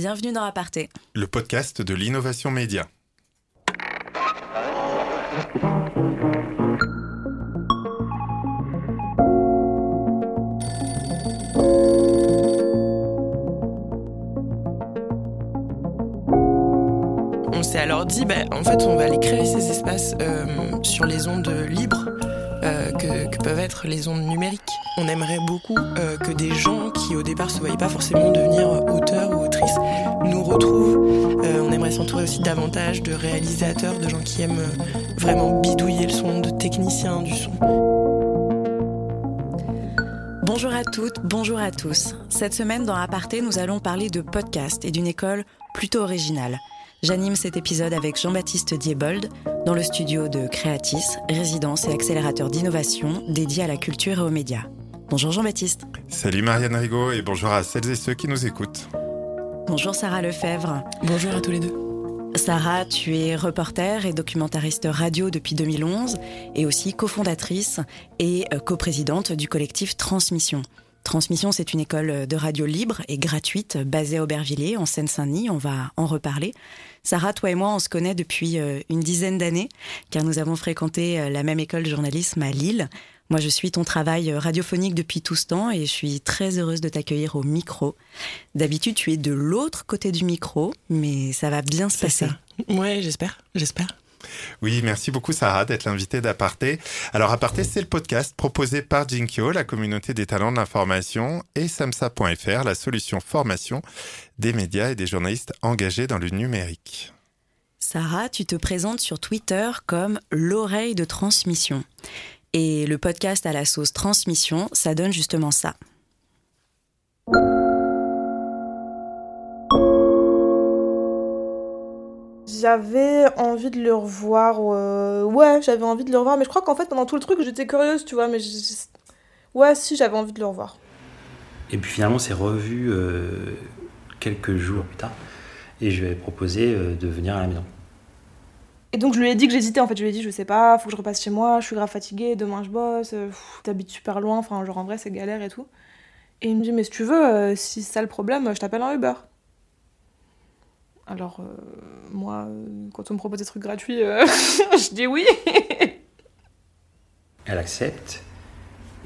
bienvenue dans Aparté. Le podcast de l'innovation média. On s'est alors dit, bah, en fait, on va aller créer ces espaces euh, sur les ondes libres euh, que, que peuvent être les ondes numériques. On aimerait beaucoup euh, que des gens qui au départ se voyaient pas forcément devenir auteurs ou autrices nous retrouvent. Euh, on aimerait s'entourer aussi davantage de réalisateurs, de gens qui aiment euh, vraiment bidouiller le son, de techniciens du son. Bonjour à toutes, bonjour à tous. Cette semaine dans Aparté, nous allons parler de podcast et d'une école plutôt originale. J'anime cet épisode avec Jean-Baptiste Diebold dans le studio de Creatis, résidence et accélérateur d'innovation dédié à la culture et aux médias. Bonjour Jean-Baptiste. Salut Marianne Rigaud et bonjour à celles et ceux qui nous écoutent. Bonjour Sarah Lefebvre. Bonjour à tous les deux. Sarah, tu es reporter et documentariste radio depuis 2011 et aussi cofondatrice et euh, coprésidente du collectif Transmission. Transmission, c'est une école de radio libre et gratuite basée à Aubervilliers, en Seine-Saint-Denis. On va en reparler. Sarah, toi et moi, on se connaît depuis euh, une dizaine d'années, car nous avons fréquenté euh, la même école de journalisme à Lille. Moi, je suis ton travail radiophonique depuis tout ce temps et je suis très heureuse de t'accueillir au micro. D'habitude, tu es de l'autre côté du micro, mais ça va bien se passer. Ça. Ouais, j'espère, j'espère. Oui, merci beaucoup Sarah d'être l'invitée d'Aparté. Alors Aparté, c'est le podcast proposé par Jinkyo, la communauté des talents de l'information, et samsa.fr, la solution formation des médias et des journalistes engagés dans le numérique. Sarah, tu te présentes sur Twitter comme l'oreille de transmission. Et le podcast à la sauce transmission, ça donne justement ça. J'avais envie de le revoir. euh, Ouais, j'avais envie de le revoir. Mais je crois qu'en fait, pendant tout le truc, j'étais curieuse, tu vois. Mais je- ouais, si, j'avais envie de le revoir. Et puis finalement, c'est revu euh, quelques jours plus tard. Et je lui ai proposé euh, de venir à la maison. Et donc, je lui ai dit que j'hésitais. En fait, je lui ai dit, je sais pas, faut que je repasse chez moi. Je suis grave fatiguée. Demain, je bosse. euh, T'habites super loin. Enfin, genre, en vrai, c'est galère et tout. Et il me dit, mais si tu veux, euh, si c'est ça le problème, je t'appelle un Uber. Alors, euh, moi, quand on me propose des trucs gratuits, euh, je dis oui. Elle accepte,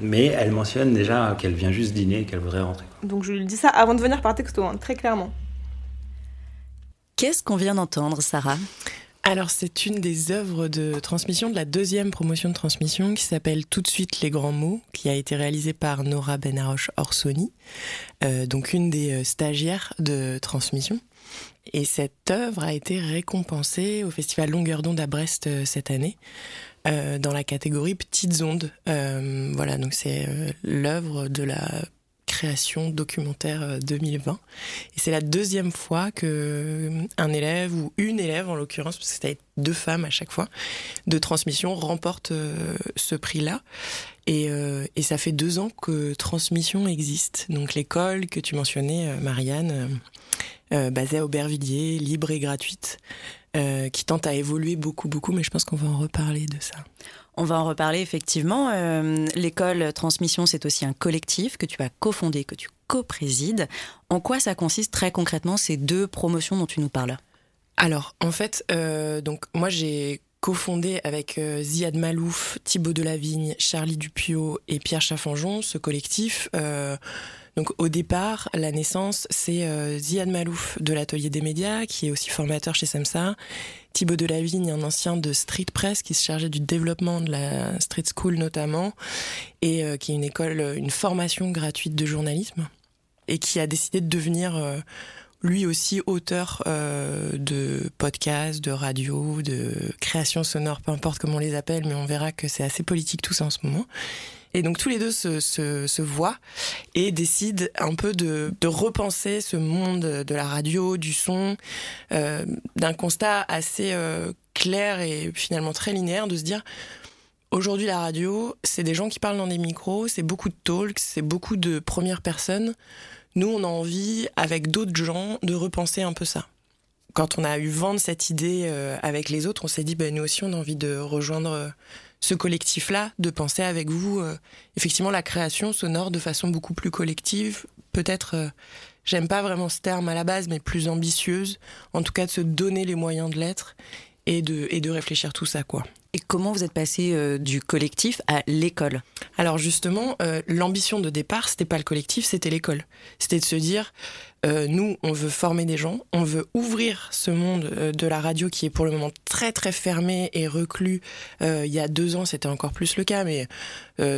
mais elle mentionne déjà qu'elle vient juste dîner et qu'elle voudrait rentrer. Donc, je lui dis ça avant de venir par texto, hein, très clairement. Qu'est-ce qu'on vient d'entendre, Sarah? Alors, c'est une des œuvres de transmission de la deuxième promotion de transmission qui s'appelle Tout de suite les grands mots, qui a été réalisée par Nora Benaroche Orsoni, euh, donc une des euh, stagiaires de transmission. Et cette œuvre a été récompensée au Festival Longueur d'onde à Brest euh, cette année. dans la catégorie petites ondes. Voilà, donc c'est l'œuvre de la création documentaire euh, 2020. Et c'est la deuxième fois que euh, un élève ou une élève, en l'occurrence, parce que c'était deux femmes à chaque fois, de transmission remporte euh, ce prix-là. Et, euh, et ça fait deux ans que Transmission existe. Donc l'école que tu mentionnais, euh, Marianne, euh, euh, basée à Aubervilliers, libre et gratuite, euh, qui tente à évoluer beaucoup, beaucoup, mais je pense qu'on va en reparler de ça. On va en reparler effectivement. Euh, L'école Transmission, c'est aussi un collectif que tu as cofondé, que tu coprésides. En quoi ça consiste très concrètement ces deux promotions dont tu nous parles? Alors, en fait, euh, donc moi j'ai cofondé avec euh, Ziad Malouf, Thibaut Delavigne, Charlie Dupiot et Pierre Chaffanjon ce collectif. Donc au départ, la naissance, c'est Ziad Malouf de l'Atelier des médias, qui est aussi formateur chez SEMSA. Thibaut Delavigne, un ancien de Street Press, qui se chargeait du développement de la Street School notamment, et euh, qui est une école, une formation gratuite de journalisme, et qui a décidé de devenir... euh, lui aussi auteur euh, de podcasts, de radio, de créations sonores, peu importe comment on les appelle, mais on verra que c'est assez politique tout ça en ce moment. Et donc tous les deux se, voient et décident un peu de, repenser ce monde de la radio, du son, euh, d'un constat assez euh, clair et finalement très linéaire, de se dire aujourd'hui la radio, c'est des gens qui parlent dans des micros, c'est beaucoup de talks, c'est beaucoup de premières personnes. Nous, on a envie, avec d'autres gens, de repenser un peu ça. Quand on a eu vent de cette idée euh, avec les autres, on s'est dit, ben, nous aussi, on a envie de rejoindre ce collectif-là, de penser avec vous, euh, effectivement, la création sonore de façon beaucoup plus collective, peut-être euh, j'aime pas vraiment ce terme à la base, mais plus ambitieuse, en tout cas de se donner les moyens de l'être et de, et de réfléchir tout ça, quoi. Et comment vous êtes passé euh, du collectif à l'école? Alors justement, euh, l'ambition de départ, c'était pas le collectif, c'était l'école. C'était de se dire, euh, nous, on veut former des gens, on veut ouvrir ce monde de la radio qui est pour le moment très très fermé et reclus. il y a deux ans, c'était encore plus le cas, mais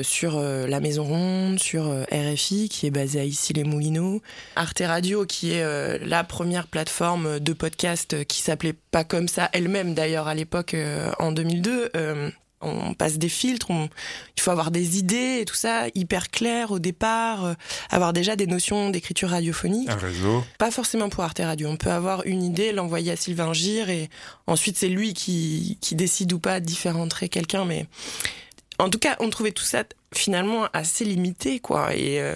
sur la Maison Ronde, sur RFI qui est basé à Issy-les-Moulineaux, Arte Radio qui est la première plateforme de podcast qui s'appelait pas comme ça elle-même d'ailleurs à l'époque en 2002 euh, on passe des filtres, il faut avoir des idées et tout ça hyper clair au départ, euh, avoir déjà des notions d'écriture radiophonique. Un réseau. Pas forcément pour Arte Radio. On peut avoir une idée, l'envoyer à Sylvain Gire et ensuite c'est lui qui, décide ou pas différentrer quelqu'un. Mais en tout cas, on trouvait tout ça finalement assez limité quoi et euh,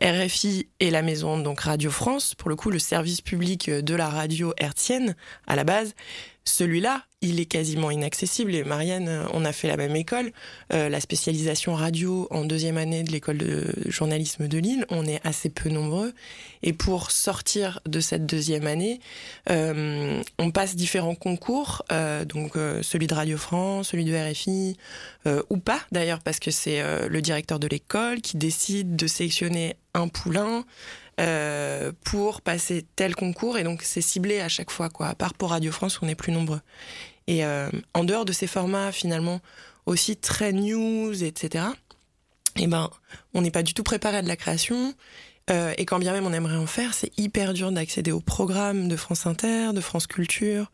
RFI et la maison donc Radio France pour le coup le service public de la radio hertzienne à la base celui-là, il est quasiment inaccessible. Et Marianne, euh, on a fait la même école, euh, la spécialisation radio en deuxième année de l'école de journalisme de Lille. On est assez peu nombreux. Et pour sortir de cette deuxième année, euh, on passe différents concours, donc celui de Radio France, celui de RFI, ou pas d'ailleurs, parce que c'est le directeur de l'école qui décide de sélectionner un poulain. Euh, pour passer tel concours. Et donc, c'est ciblé à chaque fois, quoi. À part pour Radio France, où on est plus nombreux. Et euh, en dehors de ces formats, finalement, aussi très news, etc., et eh ben, on n'est pas du tout préparé à de la création. Euh, et quand bien même on aimerait en faire, c'est hyper dur d'accéder au programme de France Inter, de France Culture,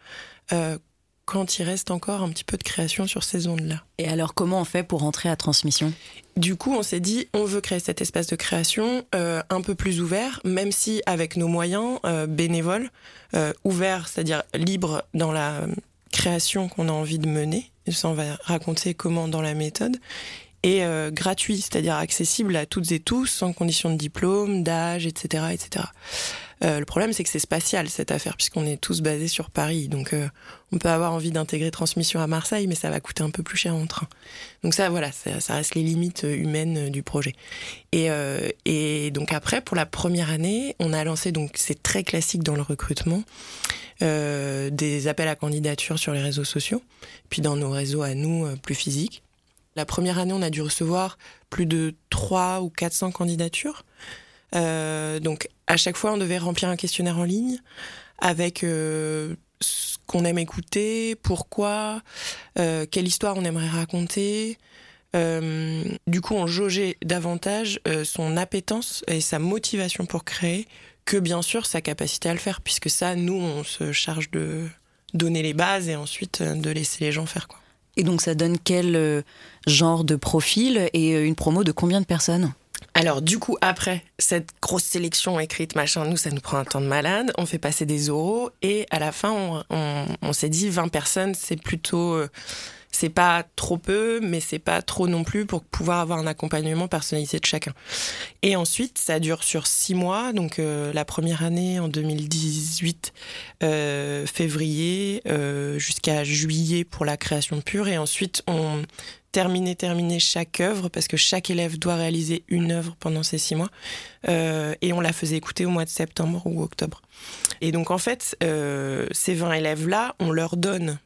quand il reste encore un petit peu de création sur ces ondes-là. Et alors, comment on fait pour rentrer à transmission? Du coup, on s'est dit, on veut créer cet espace de création euh, un peu plus ouvert, même si avec nos moyens euh, bénévoles, euh, ouvert, c'est-à-dire libre dans la création qu'on a envie de mener. Ça, on va raconter comment dans la méthode. Et gratuit, c'est-à-dire accessible à toutes et tous, sans condition de diplôme, d'âge, etc., etc. Euh, le problème, c'est que c'est spatial cette affaire, puisqu'on est tous basés sur Paris. Donc, euh, on peut avoir envie d'intégrer transmission à Marseille, mais ça va coûter un peu plus cher en train. Donc ça, voilà, ça, reste les limites euh, humaines du projet. Et, donc après, pour la première année, on a lancé, donc c'est très classique dans le recrutement, des appels à candidature sur les réseaux sociaux, puis dans nos réseaux à nous plus physiques. La première année, on a dû recevoir plus de 3 ou 400 candidatures. Euh, donc à chaque fois, on devait remplir un questionnaire en ligne avec euh, ce qu'on aime écouter, pourquoi, euh, quelle histoire on aimerait raconter. du coup, on jaugeait davantage son appétence et sa motivation pour créer que bien sûr sa capacité à le faire, puisque ça, nous, on se charge de donner les bases et ensuite de laisser les gens faire quoi. Et donc ça donne quel genre de profil et une promo de combien de personnes? Alors du coup, après cette grosse sélection écrite, machin, nous, ça nous prend un temps de malade. On fait passer des oraux et à la fin, on, s'est dit 20 personnes, c'est plutôt... Euh, c'est pas trop peu, mais c'est pas trop non plus pour pouvoir avoir un accompagnement personnalisé de chacun. Et ensuite, ça dure sur six mois, donc euh, la première année en 2018, euh, février, jusqu'à juillet pour la création pure, et ensuite on terminer, terminer chaque œuvre, parce que chaque élève doit réaliser une œuvre pendant ces six mois. Euh, et on la faisait écouter au mois de septembre ou octobre. Et donc, en fait, euh, ces 20 élèves-là, on leur donne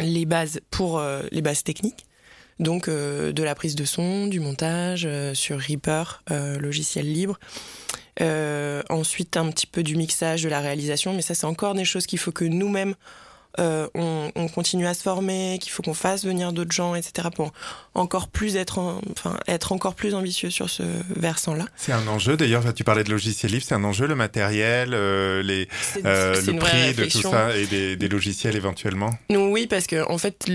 les bases pour euh, les bases techniques. Donc, de la prise de son, du montage sur Reaper, logiciel libre. ensuite, un petit peu du mixage, de la réalisation. Mais ça, c'est encore des choses qu'il faut que nous-mêmes euh, on, continue à se former, qu'il faut qu'on fasse venir d'autres gens, etc. pour encore plus être, enfin, être encore plus ambitieux sur ce versant-là. C'est un enjeu. D'ailleurs, tu parlais de logiciels libres, c'est un enjeu le matériel, euh, les, euh, le prix de tout ça et des, logiciels éventuellement? oui, parce que en fait,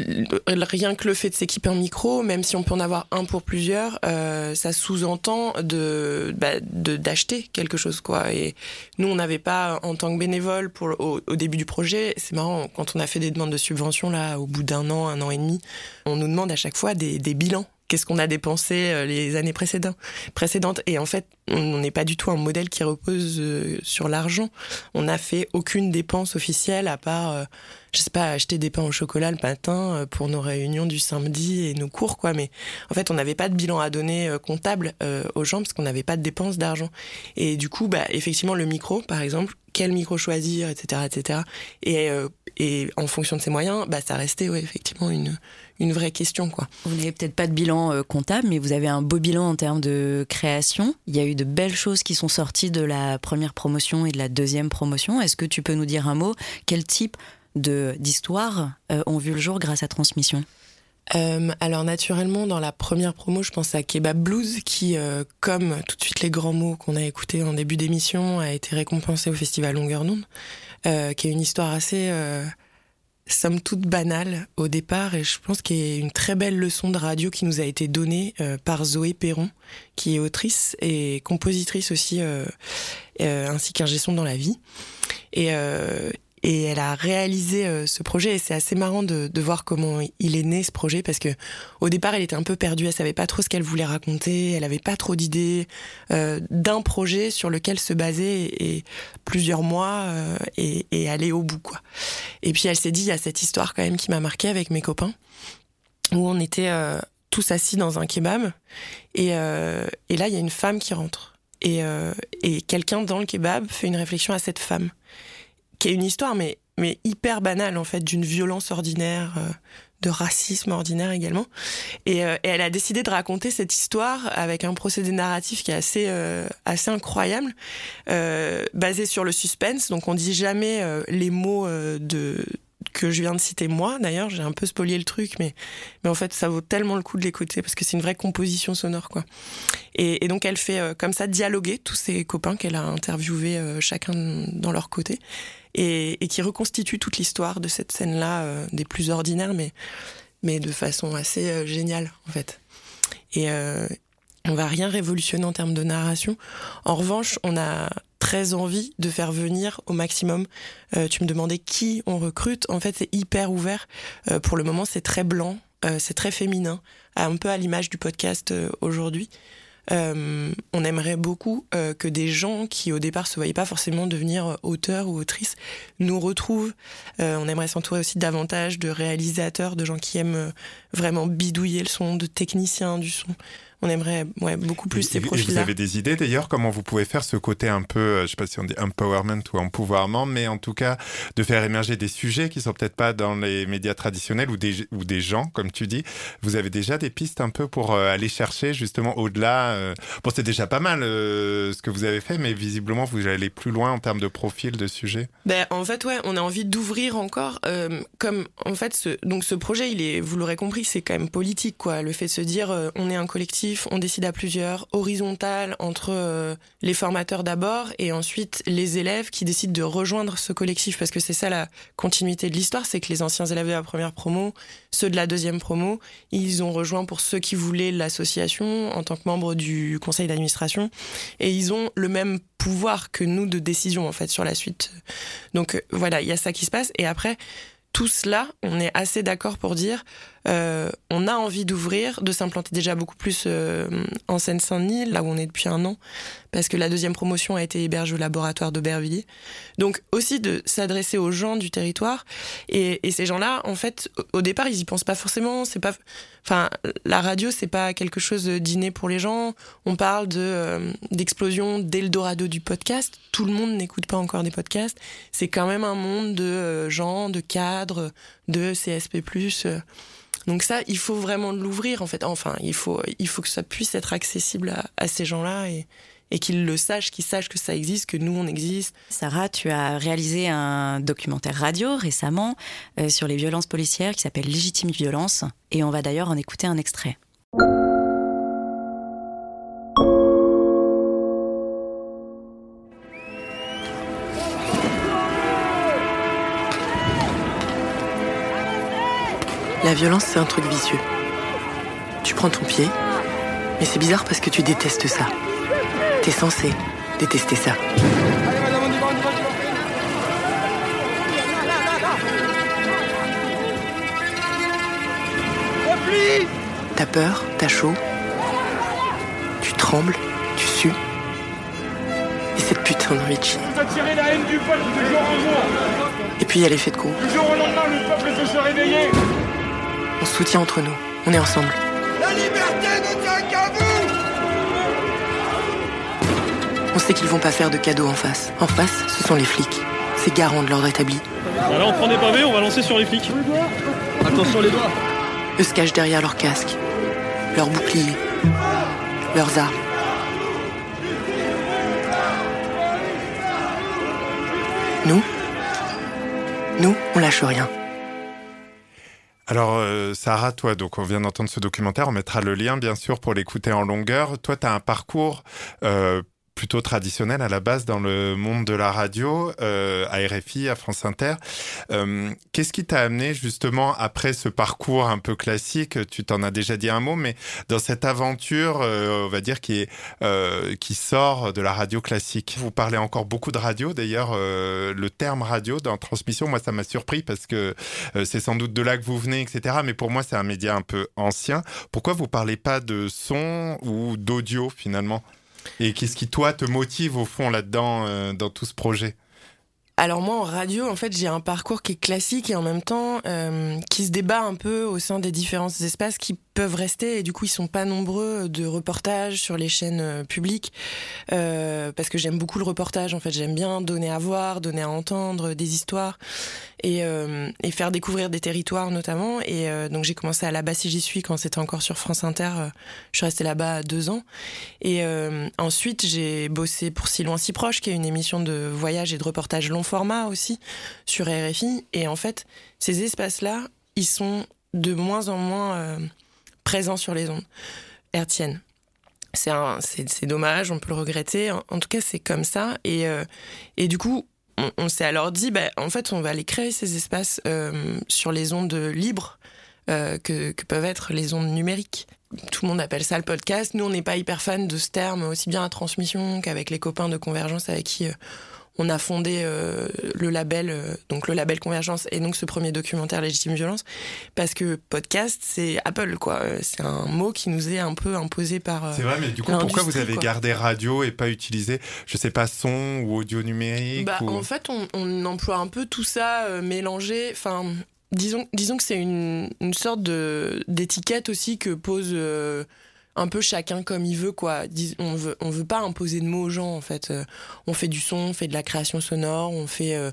rien que le fait de s'équiper en micro, même si on peut en avoir un pour plusieurs, ça sous-entend de bah, d'acheter quelque chose quoi. Et nous, on n'avait pas en tant que bénévole pour au, au début du projet. C'est marrant quand on a fait des demandes de subventions, là, au bout d'un an, un an et demi, on nous demande à chaque fois des, bilans qu'est-ce qu'on a dépensé les années précédentes? Et en fait, on n'est pas du tout un modèle qui repose sur l'argent. On n'a fait aucune dépense officielle à part je sais pas, acheter des pains au chocolat le matin euh, pour nos réunions du samedi et nos cours, quoi. Mais en fait, on n'avait pas de bilan à donner euh, comptable euh, aux gens parce qu'on n'avait pas de dépenses d'argent. Et du coup, bah, effectivement, le micro, par exemple, quel micro choisir, etc., etc. Et, et en fonction de ses moyens, bah, ça restait effectivement une, une vraie question. Quoi. Vous n'avez peut-être pas de bilan comptable, mais vous avez un beau bilan en termes de création. Il y a eu de belles choses qui sont sorties de la première promotion et de la deuxième promotion. Est-ce que tu peux nous dire un mot? Quel type d'histoires euh, ont vu le jour grâce à Transmission? Euh, alors naturellement, dans la première promo, je pense à Kebab Blues, qui, euh, comme tout de suite les grands mots qu'on a écoutés en début d'émission, a été récompensé au festival Longueur d'onde, qui est une histoire assez, somme toute banale au départ, et je pense qu'il a une très belle leçon de radio qui nous a été donnée par Zoé Perron, qui est autrice et compositrice aussi, ainsi qu'un gestion dans la vie. Et, et elle a réalisé euh, ce projet et c'est assez marrant de, de, voir comment il est né ce projet parce que au départ elle était un peu perdue, elle savait pas trop ce qu'elle voulait raconter, elle avait pas trop d'idées euh, d'un projet sur lequel se baser et, plusieurs mois euh, et, et, aller au bout quoi. Et puis elle s'est dit il y a cette histoire quand même qui m'a marqué avec mes copains où on était euh, tous assis dans un kebab et, et là il y a une femme qui rentre. Et, et quelqu'un dans le kebab fait une réflexion à cette femme qui est une histoire, mais, mais hyper banale, en fait, d'une violence ordinaire, euh, de racisme ordinaire également. Euh, et, elle a décidé de raconter cette histoire avec un procédé narratif qui est assez, euh, assez incroyable, basé sur le suspense. Donc on dit jamais les mots de que je viens de citer moi d'ailleurs j'ai un peu spolié le truc mais mais en fait ça vaut tellement le coup de l'écouter parce que c'est une vraie composition sonore quoi et, donc elle fait comme ça dialoguer tous ses copains qu'elle a interviewés chacun dans leur côté et, qui reconstitue toute l'histoire de cette scène-là, euh, des plus ordinaires, mais, mais de façon assez euh, géniale, en fait. Et euh, on va rien révolutionner en termes de narration. En revanche, on a très envie de faire venir au maximum. Euh, tu me demandais qui on recrute. En fait, c'est hyper ouvert. Euh, pour le moment, c'est très blanc, c'est très féminin, un peu à l'image du podcast aujourd'hui. Euh, on aimerait beaucoup euh, que des gens qui au départ se voyaient pas forcément devenir auteurs ou autrices nous retrouvent. Euh, on aimerait s'entourer aussi davantage de réalisateurs, de gens qui aiment vraiment bidouiller le son, de techniciens du son on aimerait ouais, beaucoup plus ces profils-là. Vous avez des idées d'ailleurs comment vous pouvez faire ce côté un peu, euh, je sais pas si on dit empowerment ou empouvoirment, mais en tout cas de faire émerger des sujets qui sont peut-être pas dans les médias traditionnels ou des, ou des gens, comme tu dis. Vous avez déjà des pistes un peu pour euh, aller chercher justement au-delà. Euh, bon, c'est déjà pas mal ce que vous avez fait, mais visiblement vous allez plus loin en termes de profil de sujets. Ben, en fait, ouais, on a envie d'ouvrir encore. comme en fait, ce, donc ce projet, il est, vous l'aurez compris, c'est quand même politique, quoi. Le fait de se dire, on est un collectif on décide à plusieurs, horizontal entre euh, les formateurs d'abord et ensuite les élèves qui décident de rejoindre ce collectif. Parce que c'est ça la continuité de l'histoire, c'est que les anciens élèves de la première promo, ceux de la deuxième promo, ils ont rejoint pour ceux qui voulaient l'association en tant que membres du conseil d'administration. Et ils ont le même pouvoir que nous de décision en fait sur la suite. Donc euh, voilà, il y a ça qui se passe. Et après tout cela, on est assez d'accord pour dire euh, on a envie d'ouvrir, de s'implanter déjà beaucoup plus euh, en Seine-Saint-Denis, là où on est depuis un an, parce que la deuxième promotion a été hébergée au laboratoire d'Aubervilliers. Donc aussi de s'adresser aux gens du territoire. Et, ces gens-là, en fait, au départ, ils y pensent pas forcément. C'est pas, enfin, la radio, c'est pas quelque chose d'inné pour les gens. On parle de euh, d'explosion d'Eldorado du podcast. Tout le monde n'écoute pas encore des podcasts. C'est quand même un monde de gens, de cadres, de CSP+. Donc ça, il faut vraiment l'ouvrir en fait. Enfin, il faut, il faut que ça puisse être accessible à, ces gens-là et, et qu'ils le sachent, qu'ils sachent que ça existe, que nous on existe. Sarah, tu as réalisé un documentaire radio récemment euh, sur les violences policières qui s'appelle Légitime violence et on va d'ailleurs en écouter un extrait. La violence, c'est un truc vicieux. Tu prends ton pied, mais c'est bizarre parce que tu détestes ça. T'es censé détester ça. T'as peur, t'as chaud, tu trembles, tu sues. Et cette putain de Richie. Et puis il y a l'effet de groupe. On se soutient entre nous, on est ensemble. La liberté ne tient qu'à vous On sait qu'ils vont pas faire de cadeaux en face. En face, ce sont les flics. C'est garant de l'ordre établi. Bah là, on prend des pavés, on va lancer sur les flics. Attention les doigts. Eux se cachent derrière leurs casques, leurs boucliers, leurs armes. Nous Nous, on lâche rien. Alors, euh, Sarah, toi, donc on vient d'entendre ce documentaire, on mettra le lien, bien sûr, pour l'écouter en longueur. Toi, tu as un parcours euh, plutôt traditionnel à la base dans le monde de la radio, euh, à RFI, à France Inter. Euh, Qu'est-ce qui t'a amené justement après ce parcours un peu classique? Tu t'en as déjà dit un mot, mais dans cette aventure, euh, on va dire qui qui sort de la radio classique. Vous parlez encore beaucoup de radio, d'ailleurs, le terme radio dans transmission, moi ça m'a surpris parce que c'est sans doute de là que vous venez, etc. Mais pour moi c'est un média un peu ancien. Pourquoi vous parlez pas de son ou d'audio finalement? Et qu'est-ce qui, toi, te motive au fond là-dedans, euh, dans tout ce projet? Alors moi, en radio, en fait, j'ai un parcours qui est classique et en même temps euh, qui se débat un peu au sein des différents espaces qui peuvent rester et du coup ils sont pas nombreux de reportages sur les chaînes euh, publiques euh, parce que j'aime beaucoup le reportage en fait. J'aime bien donner à voir donner à entendre des histoires et, euh, et faire découvrir des territoires notamment. Et euh, donc j'ai commencé à là-bas si j'y suis quand c'était encore sur France Inter euh, je suis restée là-bas deux ans. Et ensuite j'ai bossé pour Si loin si proche qui est une émission de voyage et de reportage long format aussi sur RFI et en fait ces espaces là ils sont de moins en moins présent sur les ondes hertziennes. C'est c'est dommage, on peut le regretter. En, tout cas, c'est comme ça. Et, euh, et du coup, on, s'est alors dit, bah, en fait, on va aller créer ces espaces euh, sur les ondes libres euh, que, que peuvent être les ondes numériques. Tout le monde appelle ça le podcast. Nous, on n'est pas hyper fan de ce terme, aussi bien à transmission qu'avec les copains de Convergence avec qui on a fondé euh, le label, euh, donc le label Convergence et donc ce premier documentaire Légitime Violence, parce que podcast, c'est Apple, quoi. Euh, C'est un mot qui nous est un peu imposé par. euh, C'est vrai, mais du coup, pourquoi vous avez quoi. gardé radio et pas utilisé, je sais pas, son ou audio numérique Bah, ou... En fait, on, on emploie un peu tout ça mélangé. Enfin, disons, disons que c'est une, une sorte d'étiquette aussi que pose un peu chacun comme il veut, quoi. On veut, on veut pas imposer de mots aux gens, en fait. Euh, on fait du son, on fait de la création sonore, on fait euh,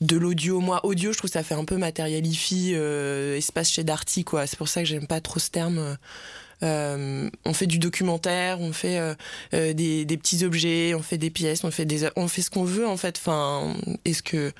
de l'audio. Moi, audio, je trouve ça fait un peu matérialifie, euh, espace chez Darty, quoi. C'est pour ça que j'aime pas trop ce terme. euh. Euh, on fait du documentaire, on fait des, des petits objets, on fait des pièces, on fait des, on fait ce qu'on veut en fait. Enfin, est-ce que,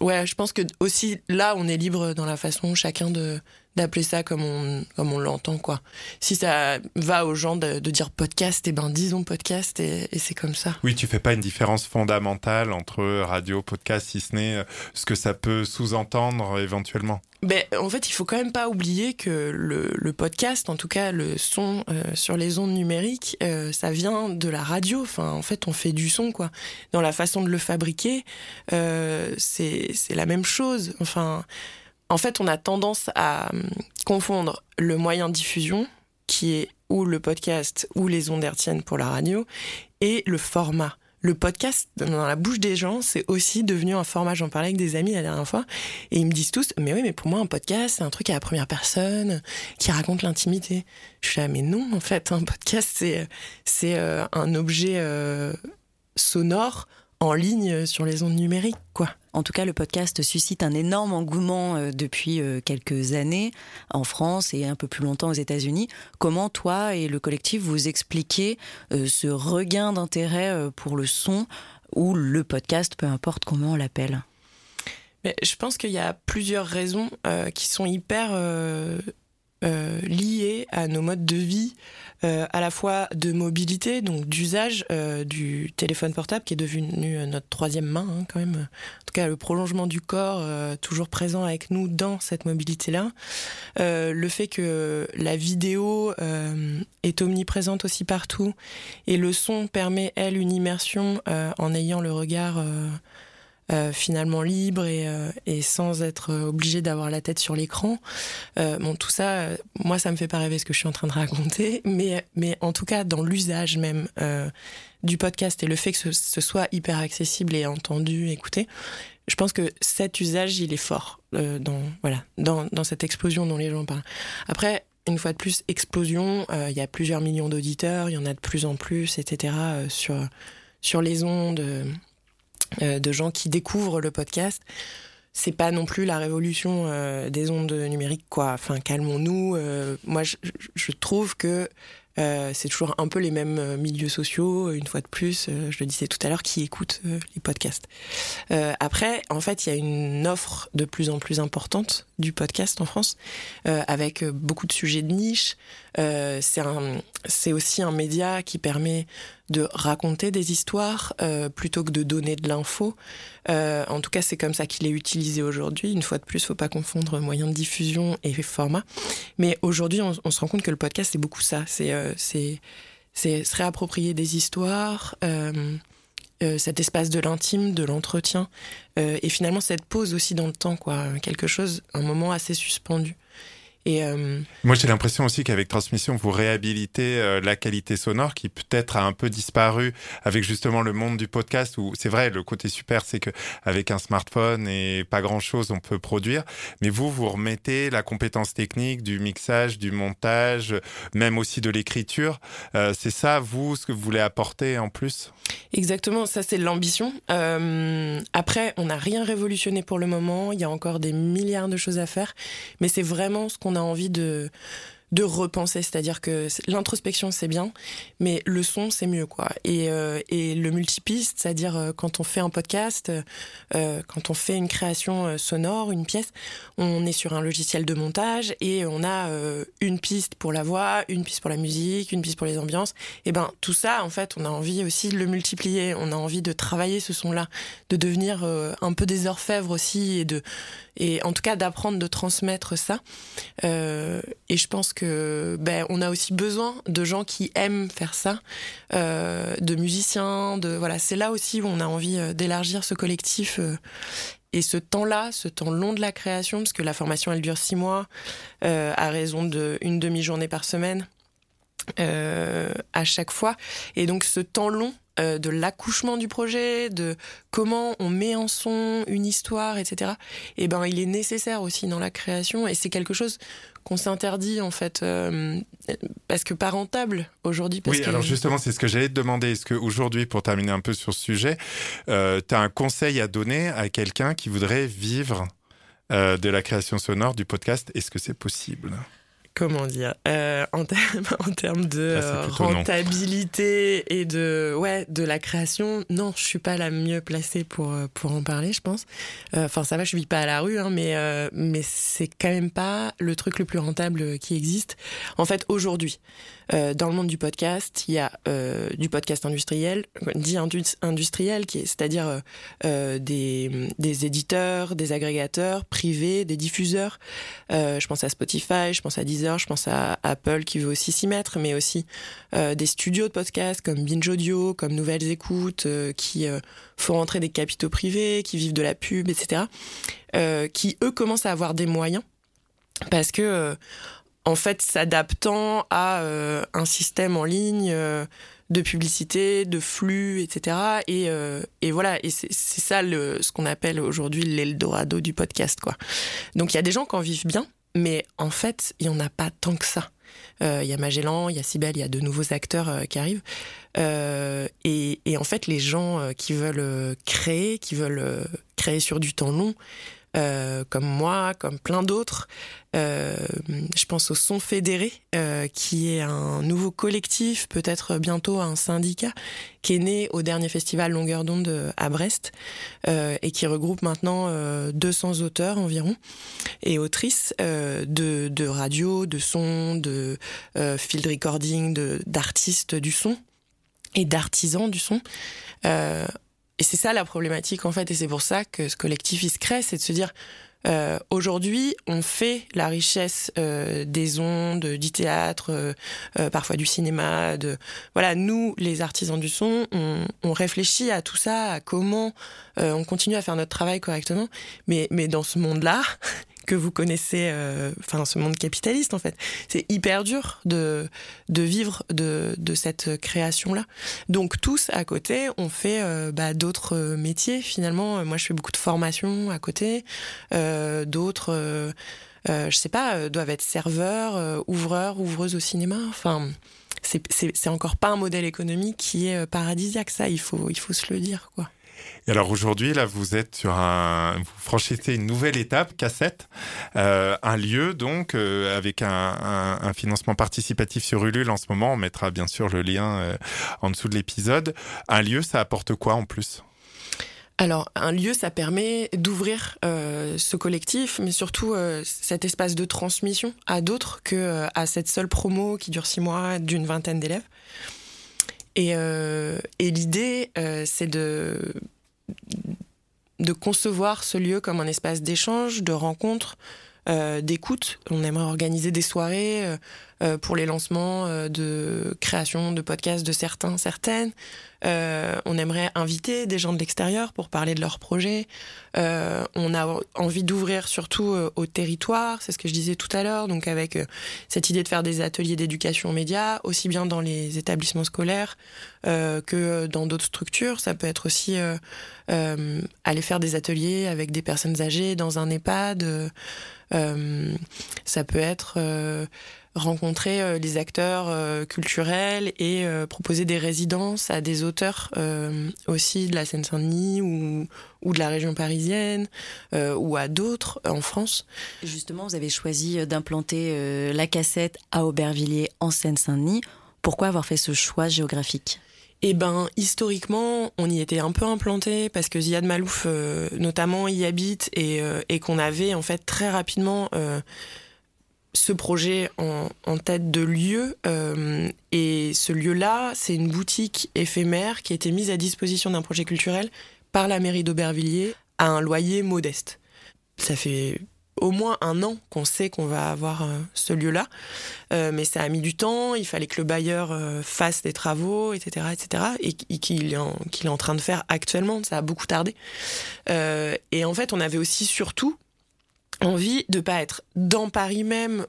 ouais, je pense que aussi là, on est libre dans la façon chacun de d'appeler ça comme on comme on l'entend quoi. Si ça va aux gens de, de dire podcast, et ben disons podcast et, et c'est comme ça. Oui, tu fais pas une différence fondamentale entre radio, podcast, si ce n'est euh, ce que ça peut sous-entendre euh, éventuellement. Ben, en fait, il faut quand même pas oublier que le, le podcast, en tout cas le son euh, sur les ondes numériques, euh, ça vient de la radio. Enfin, en fait, on fait du son, quoi. Dans la façon de le fabriquer, euh, c'est c'est la même chose. Enfin, en fait, on a tendance à hum, confondre le moyen de diffusion, qui est ou le podcast ou les ondes hertziennes pour la radio, et le format. Le podcast, dans la bouche des gens, c'est aussi devenu un format. J'en parlais avec des amis la dernière fois. Et ils me disent tous, mais oui, mais pour moi, un podcast, c'est un truc à la première personne, qui raconte l'intimité. Je suis là, mais non, en fait, un podcast, c'est, c'est euh, un objet euh, sonore en ligne sur les ondes numériques, quoi. En tout cas, le podcast suscite un énorme engouement euh, depuis euh, quelques années en France et un peu plus longtemps aux États-Unis. Comment toi et le collectif vous expliquez euh, ce regain d'intérêt pour le son ou le podcast, peu importe comment on l'appelle? Je pense qu'il y a plusieurs raisons qui sont hyper euh, liées à nos modes de vie, euh, à la fois de mobilité, donc d'usage euh, du téléphone portable qui est devenu euh, notre troisième main hein, quand même. En tout cas, le prolongement du corps euh, toujours présent avec nous dans cette mobilité-là. Euh, le fait que la vidéo est omniprésente aussi partout et le son permet, elle, une immersion en ayant le regard... euh, finalement libre et, et, sans être obligé d'avoir la tête sur l'écran. bon, tout ça, moi, ça me fait pas rêver ce que je suis en train de raconter, mais, en tout cas, dans l'usage même du podcast et le fait que ce, soit hyper accessible et entendu, écouté, je pense que cet usage, il est fort dans, cette explosion dont les gens parlent. Après, une fois de plus, explosion. Euh, il y a plusieurs millions d'auditeurs, il y en a de plus en plus, etc. Euh, sur, les ondes euh, de gens qui découvrent le podcast. C'est pas non plus la révolution des ondes numériques, quoi. Enfin, calmons-nous. moi, je, je, trouve que euh, c'est toujours un peu les mêmes euh, milieux sociaux, une fois de plus, euh, je le disais tout à l'heure, qui écoutent les podcasts. après, en fait, il y a une offre de plus en plus importante du podcast en France, avec beaucoup de sujets de niche. c'est aussi un média qui permet de raconter des histoires euh, plutôt que de donner de l'info. Euh, en tout cas, c'est comme ça qu'il est utilisé aujourd'hui. Une fois de plus, faut pas confondre moyen de diffusion et format. Mais aujourd'hui, on, se rend compte que le podcast, c'est beaucoup ça. C'est euh, se réapproprier des histoires, cet espace de l'intime, de l'entretien, et finalement cette pause aussi dans le temps, quoi. Quelque chose, un moment assez suspendu. Et euh, Moi, j'ai l'impression aussi qu'avec Transmission, vous réhabilitez euh, la qualité sonore qui peut-être a un peu disparu avec justement le monde du podcast où c'est vrai, le côté super, c'est que avec un smartphone et pas grand chose, on peut produire. Mais vous, vous remettez la compétence technique du mixage, du montage, même aussi de l'écriture. Euh, c'est ça, vous, ce que vous voulez apporter en plus? Exactement, ça c'est l'ambition. après, on n'a rien révolutionné pour le moment. Il y a encore des milliards de choses à faire, mais c'est vraiment ce qu'on on a envie de de repenser, c'est-à-dire que l'introspection c'est bien, mais le son c'est mieux quoi. Et, euh, et le multipiste, c'est-à-dire euh, quand on fait un podcast, euh, quand on fait une création sonore, une pièce, on est sur un logiciel de montage et on a une piste pour la voix, une piste pour la musique, une piste pour les ambiances. Et ben tout ça en fait, on a envie aussi de le multiplier, on a envie de travailler ce son-là, de devenir un peu des orfèvres aussi et de et en tout cas d'apprendre de transmettre ça. et je pense que ben, on a aussi besoin de gens qui aiment faire ça, euh, de musiciens, de voilà, c'est là aussi où on a envie euh, d'élargir ce collectif. Euh, et ce temps-là, ce temps long de la création, parce que la formation elle dure six mois, à raison d'une demi-journée par semaine. à chaque fois. Et donc ce temps long de l'accouchement du projet, de comment on met en son une histoire, etc. Et eh ben il est nécessaire aussi dans la création et c'est quelque chose qu'on s'interdit en fait euh, parce que pas rentable aujourd'hui. Oui, alors justement, c'est ce que j'allais te demander. Est-ce qu'aujourd'hui, pour terminer un peu sur ce sujet, euh, tu as un conseil à donner à quelqu'un qui voudrait vivre euh, de la création sonore, du podcast? Est-ce que c'est possible? Comment dire, euh, en, termes, en termes de euh, rentabilité et de, ouais, de la création, non, je suis pas la mieux placée pour, euh, pour en parler, je pense. Enfin, ça va, je vis pas à la rue, hein, mais, mais c'est quand même pas le truc le plus rentable qui existe. En fait, aujourd'hui, euh, dans le monde du podcast, il y a euh, du podcast industriel, dit industriel, c'est-à-dire euh, des, des, éditeurs, des agrégateurs privés, des diffuseurs. je pense à Spotify, je pense à Deezer, je pense à Apple qui veut aussi s'y mettre, mais aussi des studios de podcast comme Binge Audio, comme Nouvelles Écoutes, qui font rentrer des capitaux privés, qui vivent de la pub, etc., qui eux commencent à avoir des moyens parce que en fait s'adaptant à euh, un système en ligne euh, de publicité, de flux, etc. Et, euh, et voilà, et c'est ça le, ce qu'on appelle aujourd'hui l'Eldorado du podcast. quoi. Donc il y a des gens qui en vivent bien, mais en fait, il n'y en a pas tant que ça. Il y a Magellan, il y a Sibel, il y a de nouveaux acteurs qui arrivent. Et, et, en fait, les gens qui veulent créer, qui veulent créer sur du temps long, euh, comme moi, comme plein d'autres. Euh, je pense au Son Fédéré, euh, qui est un nouveau collectif, peut-être bientôt un syndicat, qui est né au dernier festival Longueur d'onde à Brest et qui regroupe maintenant 200 auteurs environ et autrices de, de radio, de son, de field recording, d'artistes du son et d'artisans du son. Euh, et c'est ça la problématique en fait, et c'est pour ça que ce collectif il se crée, c'est de se dire Euh, aujourd'hui, on fait la richesse euh, des ondes, du théâtre, euh, parfois du cinéma. Voilà, nous, les artisans du son, on, on réfléchit à tout ça, à comment on continue à faire notre travail correctement. Mais mais dans ce monde-là, que vous connaissez, euh, enfin ce monde capitaliste en fait. C'est hyper dur de, de vivre de, de cette création-là. Donc tous à côté, on fait euh, bah, d'autres métiers finalement. Moi je fais beaucoup de formations à côté. Euh, d'autres, je sais pas, doivent être serveurs, ouvreurs, ouvreuses au cinéma. Enfin, c'est encore pas un modèle économique qui est paradisiaque ça. Il faut, il faut se le dire quoi. Et alors aujourd'hui, là, vous êtes sur un, franchissez une nouvelle étape, cassette, euh, un lieu donc euh, avec un, financement participatif sur Ulule en ce moment. On mettra bien sûr le lien euh, en dessous de l'épisode. Un lieu, ça apporte quoi en plus? Alors, un lieu, ça permet d'ouvrir ce collectif, mais surtout cet espace de transmission à d'autres que à cette seule promo qui dure six mois d'une vingtaine d'élèves. Et, euh, et l'idée, euh, c'est de, concevoir ce lieu comme un espace d'échange, de rencontre, d'écoute. On aimerait organiser des soirées euh, euh, pour les lancements euh, de création de podcasts de certains, certaines. Euh, on aimerait inviter des gens de l'extérieur pour parler de leurs projets. on a envie d'ouvrir surtout au territoire, c'est ce que je disais tout à l'heure, donc avec cette idée de faire des ateliers d'éducation média, aussi bien dans les établissements scolaires que dans d'autres structures. Ça peut être aussi aller faire des ateliers avec des personnes âgées dans un EHPAD. Ça peut être rencontrer euh, les acteurs euh, culturels et euh, proposer des résidences à des auteurs aussi de la Seine-Saint-Denis ou, ou de la région parisienne ou à d'autres en France. Justement, vous avez choisi d'implanter la cassette à Aubervilliers en Seine-Saint-Denis. Pourquoi avoir fait ce choix géographique? Eh ben, historiquement, on y était un peu implanté parce que Ziad Malouf, euh, notamment, y habite et, euh, et qu'on avait en fait très rapidement euh, ce projet en, en, tête de lieu. Et ce lieu-là, c'est une boutique éphémère qui a été mise à disposition d'un projet culturel par la mairie d'Aubervilliers à un loyer modeste. Ça fait au moins un an qu'on sait qu'on va avoir euh, ce lieu-là, euh, mais ça a mis du temps. Il fallait que le bailleur euh, fasse des travaux, etc., etc., et, qu'il est, qu est, en train de faire actuellement. Ça a beaucoup tardé. Et en fait, on avait aussi surtout envie de pas être dans Paris même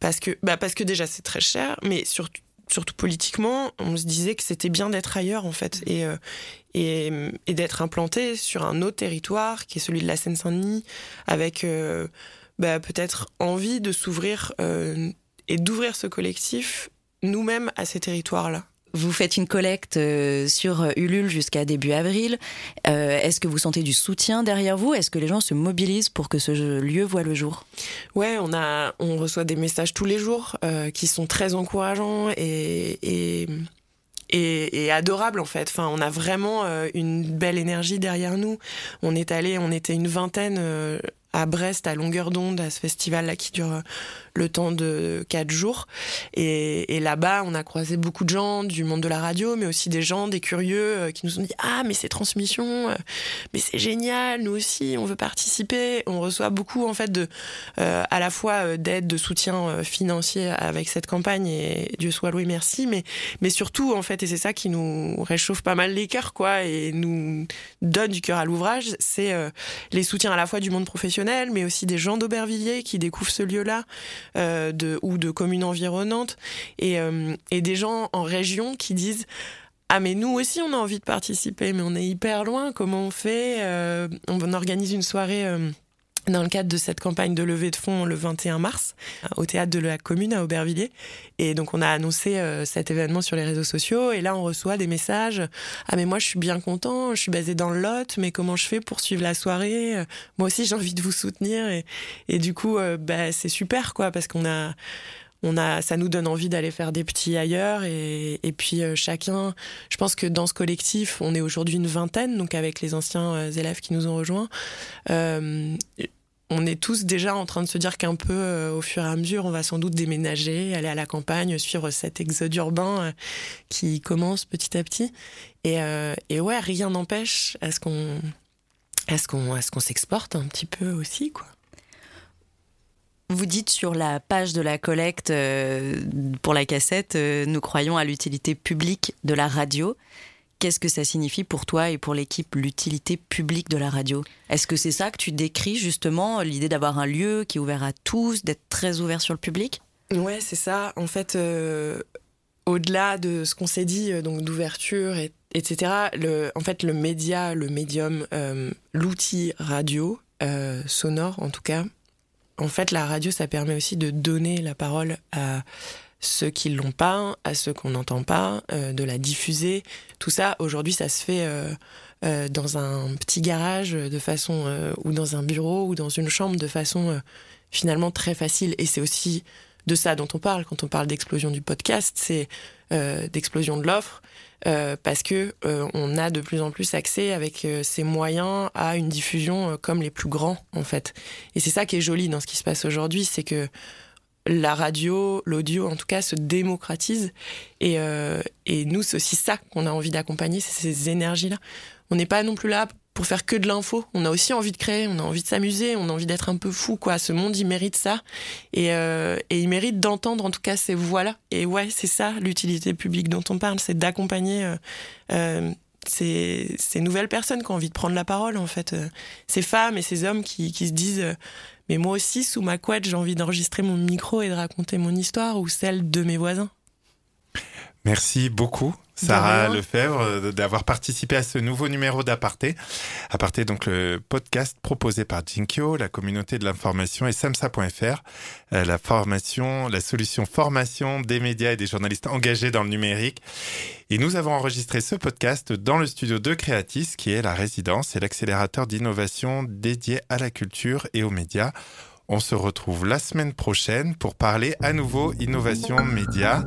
parce que bah parce que déjà c'est très cher mais surtout surtout politiquement on se disait que c'était bien d'être ailleurs en fait et euh, et, d'être implanté sur un autre territoire qui est celui de la Seine-Saint-Denis avec euh, bah, peut-être envie de s'ouvrir euh, et d'ouvrir ce collectif nous-mêmes à ces territoires là vous faites une collecte euh, sur Ulule jusqu'à début avril. Euh, Est-ce que vous sentez du soutien derrière vous? Est-ce que les gens se mobilisent pour que ce lieu voit le jour? Ouais, on a, on reçoit des messages tous les jours euh, qui sont très encourageants et, et et, et, adorable en fait. Enfin, on a vraiment euh, une belle énergie derrière nous. On est allé, on était une vingtaine euh, à Brest à longueur d'onde à ce festival là qui dure le temps de quatre jours. Et, là-bas, on a croisé beaucoup de gens du monde de la radio, mais aussi des gens, des curieux, euh, qui nous ont dit Ah, mais c'est transmission, euh, mais c'est génial, nous aussi, on veut participer. On reçoit beaucoup, en fait, euh, à la fois d'aide, de soutien financier avec cette campagne, et Dieu soit loué, merci, mais, mais surtout, en fait, et c'est ça qui nous réchauffe pas mal les cœurs, quoi, et nous donne du cœur à l'ouvrage, c'est les soutiens à la fois du monde professionnel, mais aussi des gens d'Aubervilliers qui découvrent ce lieu-là euh, ou de communes environnantes et, euh, et des gens en région qui disent ah mais nous aussi on a envie de participer mais on est hyper loin comment on fait euh, on organise une soirée dans le cadre de cette campagne de levée de fonds le 21 mars au théâtre de la commune à Aubervilliers. Et donc on a annoncé euh, cet événement sur les réseaux sociaux. Et là on reçoit des messages ah mais moi je suis bien content. Je suis basé dans le Lot. Mais comment je fais pour suivre la soirée? Moi aussi j'ai envie de vous soutenir et, et du coup euh, bah, c'est super quoi parce qu'on a on a, ça nous donne envie d'aller faire des petits ailleurs et, puis euh, chacun, je pense que dans ce collectif, on est aujourd'hui une vingtaine, donc avec les anciens euh, élèves qui nous ont rejoints, euh, on est tous déjà en train de se dire qu'un peu au fur et à mesure, on va sans doute déménager, aller à la campagne, suivre cet exode urbain qui commence petit à petit. Et, euh, et ouais, rien n'empêche à ce qu'on à ce qu'on qu'on s'exporte un petit peu aussi, quoi. Vous dites sur la page de la collecte euh, pour la cassette, euh, nous croyons à l'utilité publique de la radio. Qu'est-ce que ça signifie pour toi et pour l'équipe, l'utilité publique de la radio? Est-ce que c'est ça que tu décris justement, l'idée d'avoir un lieu qui est ouvert à tous, d'être très ouvert sur le public? Ouais, c'est ça. En fait, euh, au-delà de ce qu'on s'est dit, donc d'ouverture, etc., le, en fait, le média, le médium, l'outil radio, sonore en tout cas, en fait, la radio, ça permet aussi de donner la parole à ceux qui l'ont pas, à ceux qu'on n'entend pas, euh, de la diffuser. Tout ça, aujourd'hui, ça se fait euh, euh, dans un petit garage de façon, ou dans un bureau, ou dans une chambre de façon finalement très facile. Et c'est aussi de ça dont on parle quand on parle d'explosion du podcast, c'est d'explosion de l'offre. Euh, parce que euh, on a de plus en plus accès avec euh, ces moyens à une diffusion comme les plus grands en fait. Et c'est ça qui est joli dans ce qui se passe aujourd'hui, c'est que la radio, l'audio en tout cas, se démocratise. Et, et nous, c'est aussi ça qu'on a envie d'accompagner, c'est ces énergies-là. On n'est pas non plus là pour faire que de l'info. On a aussi envie de créer, on a envie de s'amuser, on a envie d'être un peu fou, quoi. Ce monde, il mérite ça. Et, euh, et il mérite d'entendre, en tout cas, ces voix-là. Et ouais, c'est ça, l'utilité publique dont on parle, c'est d'accompagner euh, euh, ces, ces, nouvelles personnes qui ont envie de prendre la parole, en fait. Ces femmes et ces hommes qui, qui se disent Mais moi aussi, sous ma couette, j'ai envie d'enregistrer mon micro et de raconter mon histoire ou celle de mes voisins. Merci beaucoup. Sarah Lefebvre euh, d'avoir participé à ce nouveau numéro d'Aparté. Aparté, donc le podcast proposé par Jinkyo, la communauté de l'information et samsa.fr, euh, la formation, la solution formation des médias et des journalistes engagés dans le numérique. Et nous avons enregistré ce podcast dans le studio de Creatis, qui est la résidence et l'accélérateur d'innovation dédié à la culture et aux médias. On se retrouve la semaine prochaine pour parler à nouveau innovation média.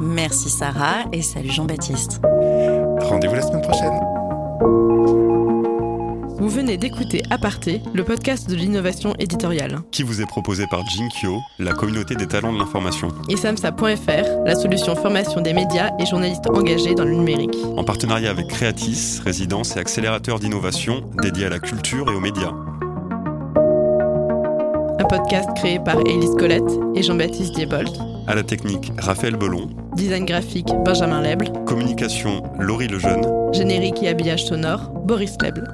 Merci Sarah et salut Jean-Baptiste. Rendez-vous la semaine prochaine. Vous venez d'écouter Aparté, le podcast de l'innovation éditoriale. Qui vous est proposé par Jinkyo, la communauté des talents de l'information. Et Samsa.fr, la solution formation des médias et journalistes engagés dans le numérique. En partenariat avec Creatis, résidence et accélérateur d'innovation dédié à la culture et aux médias un podcast créé par Élise Colette et Jean-Baptiste Diebold. À la technique, Raphaël Belon. Design graphique, Benjamin Leble. Communication, Laurie Lejeune. Générique et habillage sonore, Boris Leble.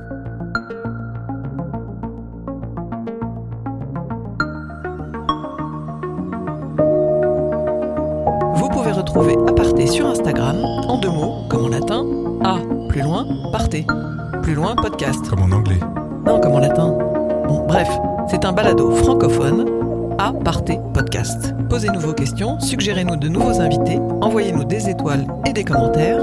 Vous pouvez retrouver Aparté sur Instagram, en deux mots, comme en latin, A, plus loin, partez. Plus loin, podcast. Comme en anglais. Non, comme en latin. Bon, bref, c'est un balado francophone à Partez Podcast. Posez-nous vos questions, suggérez-nous de nouveaux invités, envoyez-nous des étoiles et des commentaires